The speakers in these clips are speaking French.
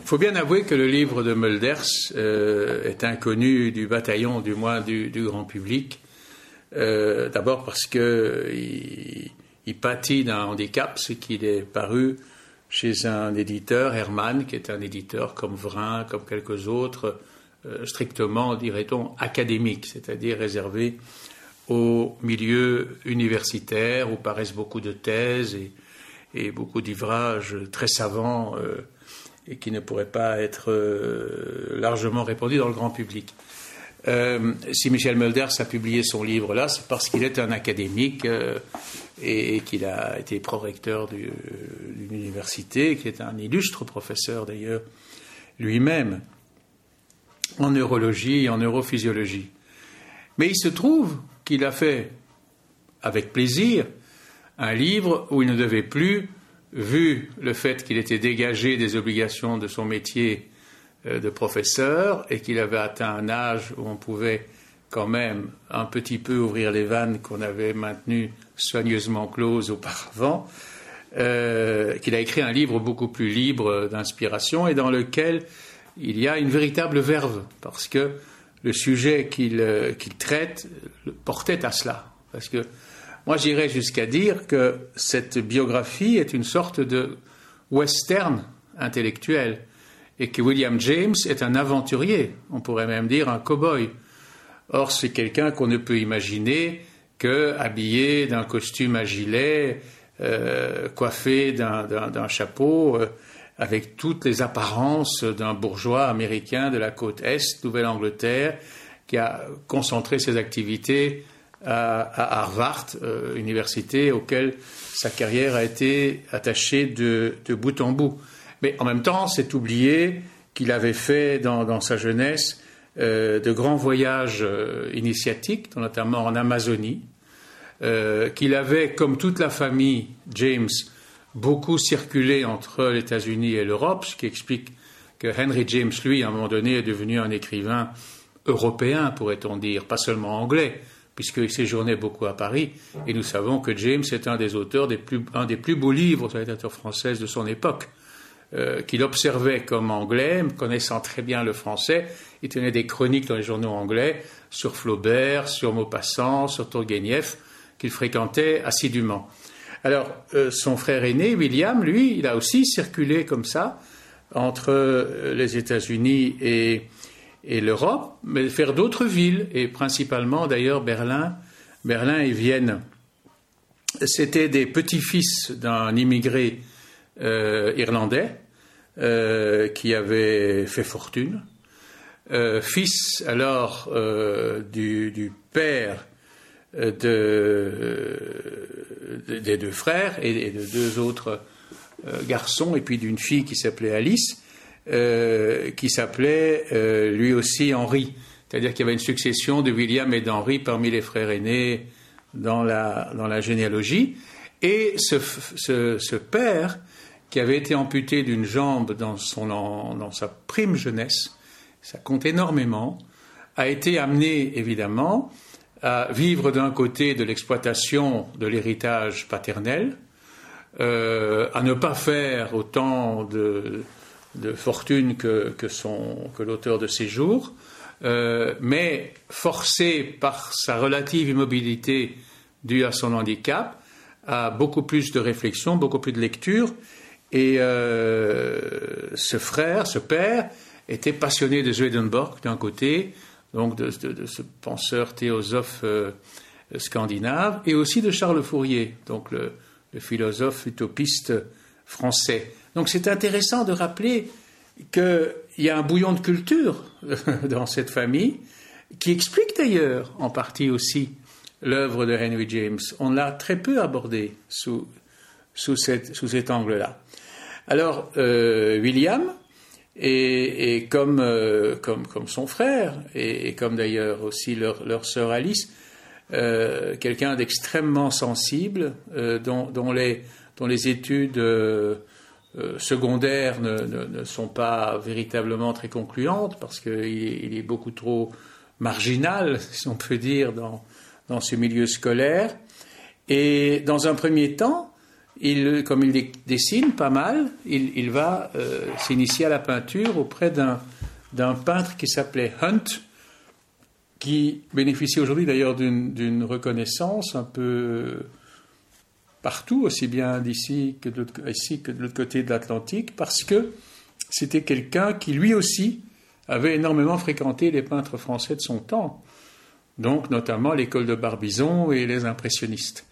Il faut bien avouer que le livre de Mulders euh, est inconnu du bataillon, du moins du, grand public. Euh, d'abord parce qu'il il, pâtit d'un handicap, c'est qu'il est paru chez un éditeur, Hermann, qui est un éditeur comme Vrin, comme quelques autres, euh, strictement, dirait-on, académique, c'est-à-dire réservé au milieu universitaire où paraissent beaucoup de thèses et, beaucoup d'ivrages très savants et qui ne pourrait pas être euh, largement répandu dans le grand public. Euh, si Michel Mulders a publié son livre là, c'est parce qu'il est un académique euh, et, qu'il a été prorecteur d'une université, qui est un illustre professeur d'ailleurs lui-même en neurologie et en neurophysiologie. Mais il se trouve qu'il a fait avec plaisir un livre où il ne devait plus vu le fait qu'il était dégagé des obligations de son métier euh, de professeur et qu'il avait atteint un âge où on pouvait quand même un petit peu ouvrir les vannes qu'on avait maintenues soigneusement closes auparavant, euh, qu'il a écrit un livre beaucoup plus libre d'inspiration et dans lequel il y a une véritable verve, parce que le sujet qu'il euh, traite portait à cela. Parce que moi, j'irais jusqu'à dire que cette biographie est une sorte de western intellectuel et que William James est un aventurier, on pourrait même dire un cow-boy. Or, c'est quelqu'un qu'on ne peut imaginer que habillé d'un costume à gilet, euh, coiffé d'un chapeau, euh, avec toutes les apparences d'un bourgeois américain de la côte Est, Nouvelle-Angleterre, qui a concentré ses activités à, Harvard, euh, université auquel sa carrière a été attachée de, bout en bout. Mais en même temps, c'est oublié qu'il avait fait dans, sa jeunesse euh, de grands voyages euh, initiatiques, notamment en Amazonie, qu'il avait, comme toute la famille James, beaucoup circulé entre les États-Unis et l'Europe, ce qui explique que Henry James, lui, à un moment donné, est devenu un écrivain européen, pourrait-on dire, pas seulement anglais, puisqu'il séjournait beaucoup à Paris. Et nous savons que James est un des auteurs, des plus, un des plus beaux livres de la littérature française de son époque, euh, qu'il observait comme anglais, connaissant très bien le français. Il tenait des chroniques dans les journaux anglais sur Flaubert, sur Maupassant, sur Turgenev, qu'il fréquentait assidûment. Alors, euh, son frère aîné, William, lui, il a aussi circulé comme ça entre euh, les États-Unis et, et l'Europe, mais faire d'autres villes, et principalement d'ailleurs Berlin, Berlin et Vienne. C'était des petits-fils d'un immigré euh, irlandais euh, qui avait fait fortune, euh, fils alors du, père de, des deux frères et de deux autres garçons, et puis d'une fille qui s'appelait Alice. Euh, qui s'appelait euh, lui aussi Henri. C'est-à-dire qu'il y avait une succession de William et d'Henri parmi les frères aînés dans la, dans la généalogie. Et ce, ce, père, qui avait été amputé d'une jambe dans, son, dans sa prime jeunesse, ça compte énormément, a été amené évidemment à vivre d'un côté de l'exploitation de l'héritage paternel, euh, à ne pas faire autant de, de fortune que, l'auteur de ses jours, euh, mais forcé par sa relative immobilité due à son handicap, à beaucoup plus de réflexion, beaucoup plus de lecture. Et euh, ce frère, ce père, était passionné de Swedenborg d'un côté, donc de, ce penseur théosophe euh, scandinave, et aussi de Charles Fourier, donc le philosophe utopiste français. Donc c'est intéressant de rappeler qu'il y a un bouillon de culture dans cette famille qui explique d'ailleurs en partie aussi l'œuvre de Henry James. On l'a très peu abordé sous, sous, cet angle-là. Alors, euh, William, et, euh, comme, comme, son frère, et, comme d'ailleurs aussi leur, sœur Alice, euh, quelqu'un d'extrêmement sensible, les, dont les études euh, secondaires ne, sont pas véritablement très concluantes parce qu'il est beaucoup trop marginal, si on peut dire, dans, dans ce milieu scolaire. Et dans un premier temps, il, comme il dessine pas mal, il, va euh, s'initier à la peinture auprès d'un peintre qui s'appelait Hunt, qui bénéficie aujourd'hui d'ailleurs d'une reconnaissance un peu partout, aussi bien d'ici que de, l'autre côté de l'Atlantique, parce que c'était quelqu'un qui lui aussi avait énormément fréquenté les peintres français de son temps, donc notamment l'école de Barbizon et les impressionnistes.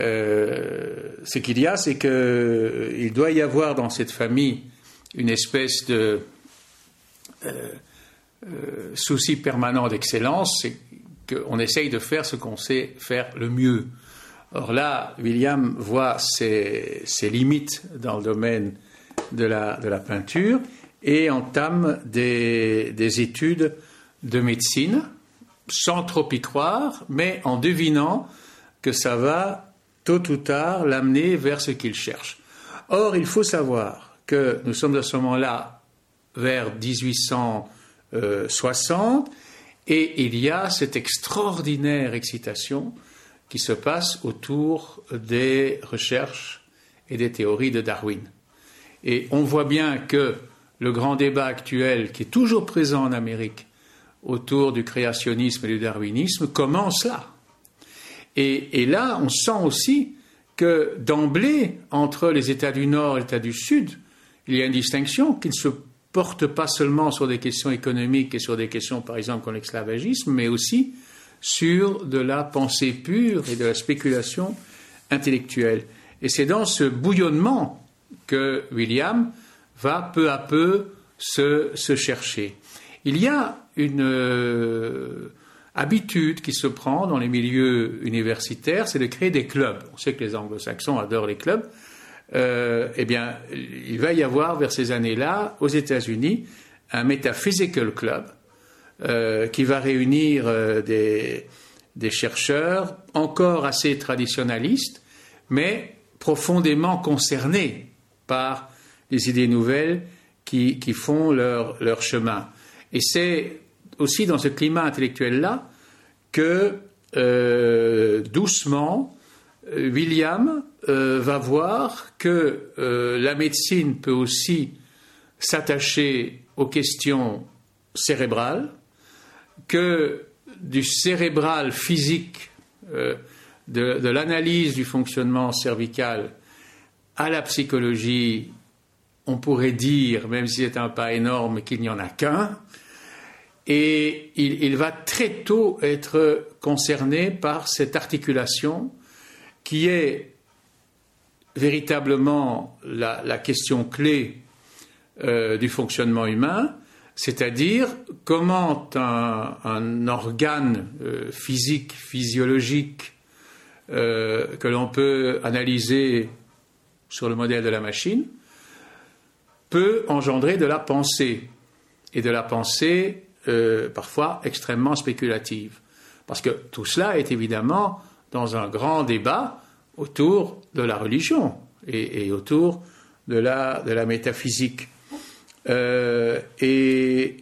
Euh, ce qu'il y a, c'est qu'il doit y avoir dans cette famille une espèce de euh, euh, souci permanent d'excellence, c'est qu'on essaye de faire ce qu'on sait faire le mieux. Or là, William voit ses, limites dans le domaine de la, peinture et entame des, des, études de médecine, sans trop y croire, mais en devinant que ça va tôt ou tard l'amener vers ce qu'il cherche. Or, il faut savoir que nous sommes à ce moment-là vers 1800. 60, euh, et il y a cette extraordinaire excitation qui se passe autour des recherches et des théories de Darwin. Et on voit bien que le grand débat actuel qui est toujours présent en Amérique autour du créationnisme et du darwinisme commence là. Et, là, on sent aussi que d'emblée, entre les États du Nord et les États du Sud, il y a une distinction qui ne se porte pas seulement sur des questions économiques et sur des questions, par exemple, comme l'esclavagisme, mais aussi sur de la pensée pure et de la spéculation intellectuelle. Et c'est dans ce bouillonnement que William va peu à peu se, chercher. Il y a une euh, habitude qui se prend dans les milieux universitaires, c'est de créer des clubs. On sait que les anglo-saxons adorent les clubs. Euh, eh bien, il va y avoir vers ces années-là, aux États-Unis, un Metaphysical Club euh, qui va réunir euh, des, chercheurs encore assez traditionnalistes, mais profondément concernés par les idées nouvelles qui, font leur, chemin. Et c'est aussi dans ce climat intellectuel-là que, doucement, William euh, va voir que euh, la médecine peut aussi s'attacher aux questions cérébrales, que du cérébral physique, euh, de, l'analyse du fonctionnement cervical à la psychologie, on pourrait dire, même si c'est un pas énorme, qu'il n'y en a qu'un. Et il, il, va très tôt être concerné par cette articulation qui est véritablement la, question clé euh, du fonctionnement humain, c'est-à-dire comment un, organe euh, physique, physiologique, euh, que l'on peut analyser sur le modèle de la machine, peut engendrer de la pensée, et de la pensée parfois extrêmement spéculative. Parce que tout cela est évidemment dans un grand débat autour de la religion et, autour de la métaphysique. Euh, et,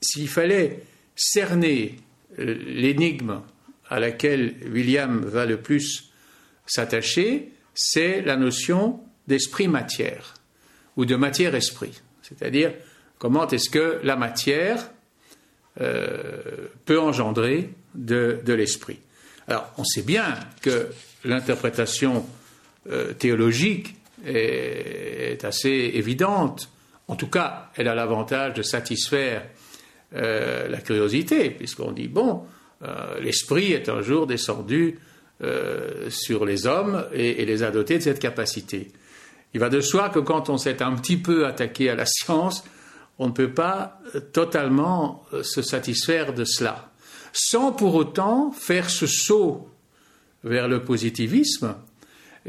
s'il fallait cerner l'énigme à laquelle William va le plus s'attacher, c'est la notion d'esprit-matière ou de matière-esprit. C'est-à-dire comment est-ce que la matière euh, peut engendrer de, l'esprit. Alors, on sait bien que l'interprétation euh, théologique est, assez évidente. En tout cas, elle a l'avantage de satisfaire euh, la curiosité, puisqu'on dit, bon, euh, l'esprit est un jour descendu sur les hommes et, les a dotés de cette capacité. Il va de soi que quand on s'est un petit peu attaqué à la science, on ne peut pas totalement se satisfaire de cela sans pour autant faire ce saut vers le positivisme,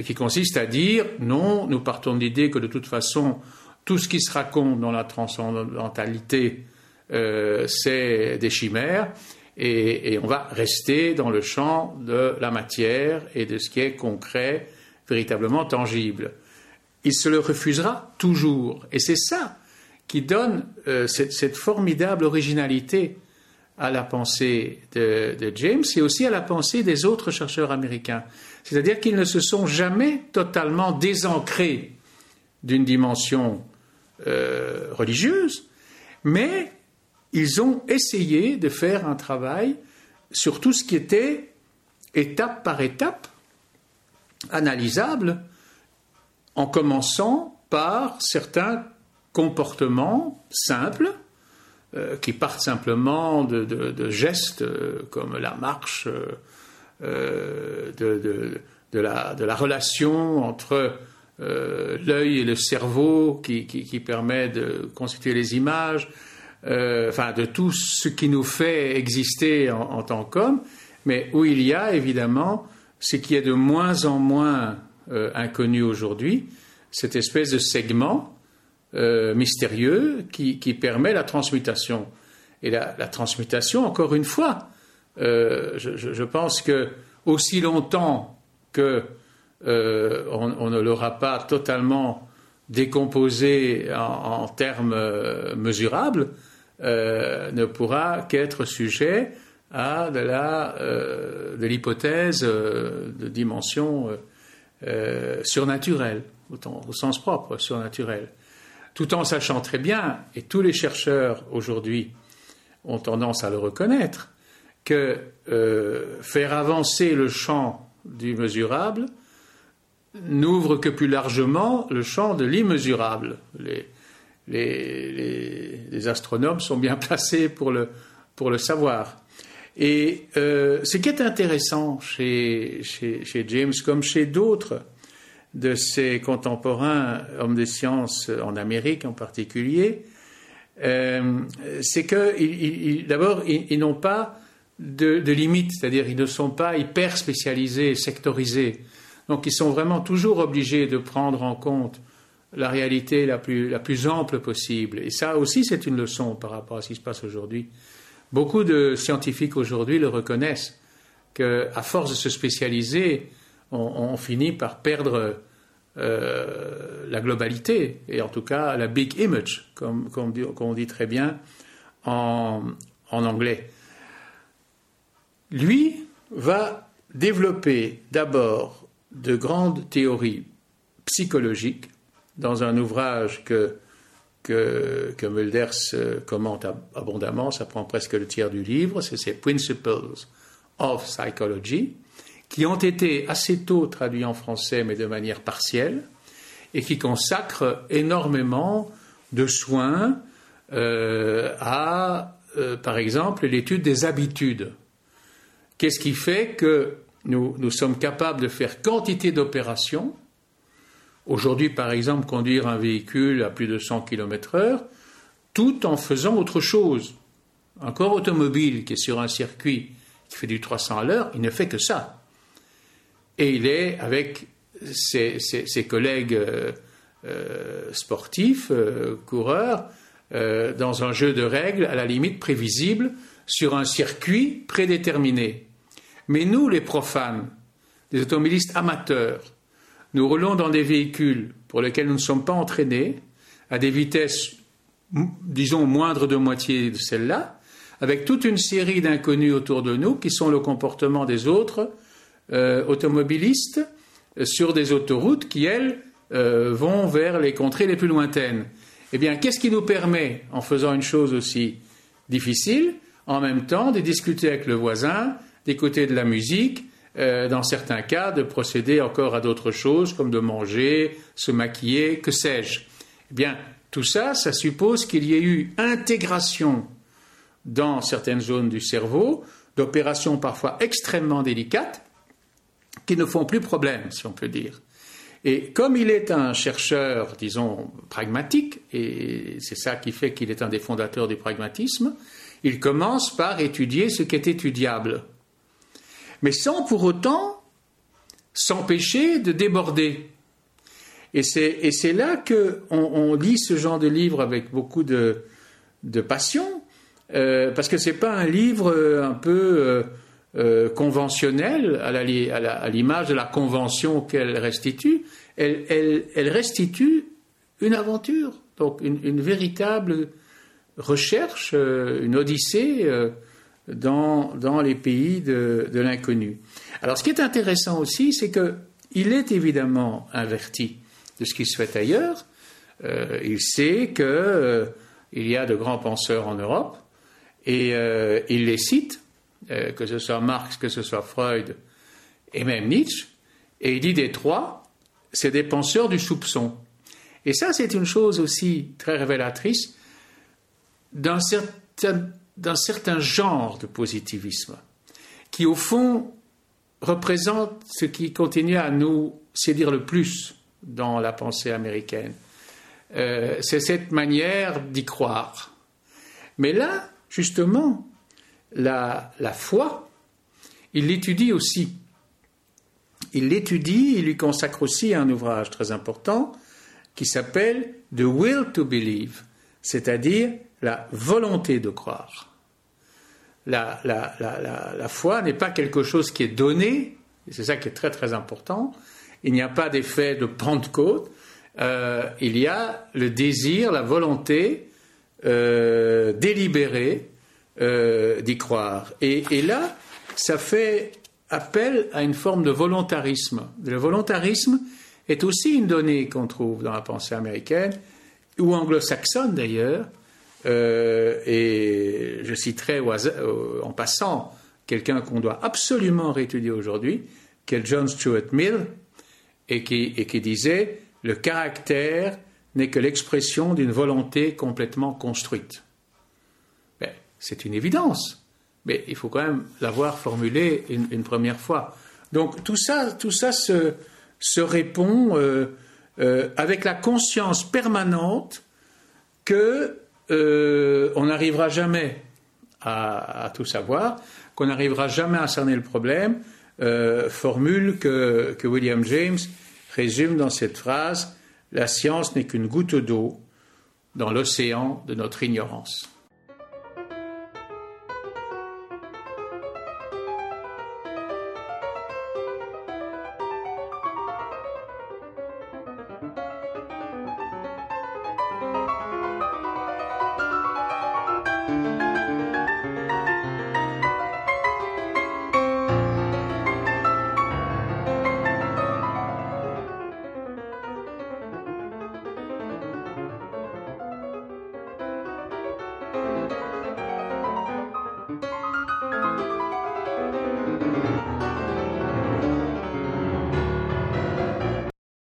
qui consiste à dire non, nous partons de l'idée que de toute façon, tout ce qui se raconte dans la transcendantalité, euh, c'est des chimères, et, on va rester dans le champ de la matière et de ce qui est concret, véritablement tangible. Il se le refusera toujours, et c'est ça qui donne euh, cette, formidable originalité à la pensée de, James et aussi à la pensée des autres chercheurs américains. C'est-à-dire qu'ils ne se sont jamais totalement désancrés d'une dimension euh, religieuse, mais ils ont essayé de faire un travail sur tout ce qui était étape par étape analysable, en commençant par certains comportements simples euh, qui partent simplement de, gestes euh, comme la marche, euh, de, la, relation entre l'œil et le cerveau qui, permet de constituer les images, enfin de tout ce qui nous fait exister en, tant qu'homme, mais où il y a évidemment ce qui est de moins en moins inconnu aujourd'hui, cette espèce de segment euh, mystérieux qui, permet la transmutation. Et la, transmutation, encore une fois, euh, je, pense que aussi longtemps que euh, on, ne l'aura pas totalement décomposé en, termes mesurables, ne pourra qu'être sujet à de l'hypothèse de dimension surnaturelle, au sens propre, surnaturelle. Tout en sachant très bien, et tous les chercheurs aujourd'hui ont tendance à le reconnaître, que euh, faire avancer le champ du mesurable n'ouvre que plus largement le champ de l'immesurable. Les, astronomes sont bien placés pour le, pour le savoir. Et euh, ce qui est intéressant chez, chez James, comme chez d'autres, de ses contemporains, hommes de sciences en Amérique en particulier, euh, c'est que d'abord, ils, n'ont pas de, limites, c'est-à-dire ils ne sont pas hyper spécialisés, sectorisés. Donc ils sont vraiment toujours obligés de prendre en compte la réalité la plus, la plus ample possible. Et ça aussi, c'est une leçon par rapport à ce qui se passe aujourd'hui. Beaucoup de scientifiques aujourd'hui le reconnaissent, qu'à force de se spécialiser, on, finit par perdre euh, la globalité, et en tout cas la big image, comme, on dit très bien en, anglais. Lui va développer d'abord de grandes théories psychologiques dans un ouvrage que, Mulders euh, commente abondamment, ça prend presque le tiers du livre, c'est ses Principles of Psychology, qui ont été assez tôt traduits en français, mais de manière partielle, et qui consacrent énormément de soins euh, à, euh, par exemple, l'étude des habitudes. Qu'est-ce qui fait que nous, sommes capables de faire quantité d'opérations? Aujourd'hui, par exemple, conduire un véhicule à plus de 100 km/h, tout en faisant autre chose. Un corps automobile qui est sur un circuit qui fait du 300 à l'heure, il ne fait que ça et il est avec ses, collègues euh, euh, sportifs, euh, coureurs, dans un jeu de règles à la limite prévisible sur un circuit prédéterminé. Mais nous, les profanes, les automobilistes amateurs, nous roulons dans des véhicules pour lesquels nous ne sommes pas entraînés, à des vitesses, disons, moindres de moitié de celle-là, avec toute une série d'inconnus autour de nous qui sont le comportement des autres, euh, automobilistes euh, sur des autoroutes qui, elles, euh, vont vers les contrées les plus lointaines. Eh bien, qu'est-ce qui nous permet, en faisant une chose aussi difficile, en même temps de discuter avec le voisin, d'écouter de la musique, dans certains cas, de procéder encore à d'autres choses, comme de manger, se maquiller, que sais-je. Eh bien, tout ça, ça suppose qu'il y ait eu intégration dans certaines zones du cerveau d'opérations parfois extrêmement délicates qui ne font plus problème, si on peut dire. Et comme il est un chercheur, disons, pragmatique, et c'est ça qui fait qu'il est un des fondateurs du pragmatisme, il commence par étudier ce qui est étudiable, mais sans pour autant s'empêcher de déborder. Et c'est là qu'on on lit ce genre de livre avec beaucoup de, passion, euh, parce que ce n'est pas un livre euh, un peu... Euh, conventionnelle, à l'image de la convention qu'elle restitue, elle, restitue une aventure, donc une, véritable recherche, une odyssée dans, les pays de, de l'inconnu. Alors ce qui est intéressant aussi, c'est qu'il est évidemment averti de ce qui se fait ailleurs. Euh, il sait qu'il euh, y a de grands penseurs en Europe et euh, il les cite, que ce soit Marx, que ce soit Freud et même Nietzsche, et il dit des trois, c'est des penseurs du soupçon. Et ça, c'est une chose aussi très révélatrice d'un certain, certain, genre de positivisme qui, au fond, représente ce qui continue à nous séduire le plus dans la pensée américaine. Euh, c'est cette manière d'y croire. Mais là, justement, la, la foi, il l'étudie aussi. Il l'étudie, il lui consacre aussi un ouvrage très important qui s'appelle The Will to Believe, c'est-à-dire la volonté de croire. La, foi n'est pas quelque chose qui est donné, c'est ça qui est très très important. Il n'y a pas d'effet de Pentecôte, euh, il y a le désir, la volonté euh, délibérée euh, d'y croire. Et, et, là, ça fait appel à une forme de volontarisme. Le volontarisme est aussi une donnée qu'on trouve dans la pensée américaine, ou anglo-saxonne d'ailleurs, euh, et je citerai euh, en passant quelqu'un qu'on doit absolument réétudier aujourd'hui, qui est John Stuart Mill, et qui, disait Le caractère n'est que l'expression d'une volonté complètement construite. Ben, c'est une évidence, mais il faut quand même l'avoir formulé une, première fois. Donc tout ça, tout ça se, se répond euh, avec la conscience permanente que euh, on n'arrivera jamais à, tout savoir, qu'on n'arrivera jamais à cerner le problème, euh, formule que, que, William James résume dans cette phrase La science n'est qu'une goutte d'eau dans l'océan de notre ignorance.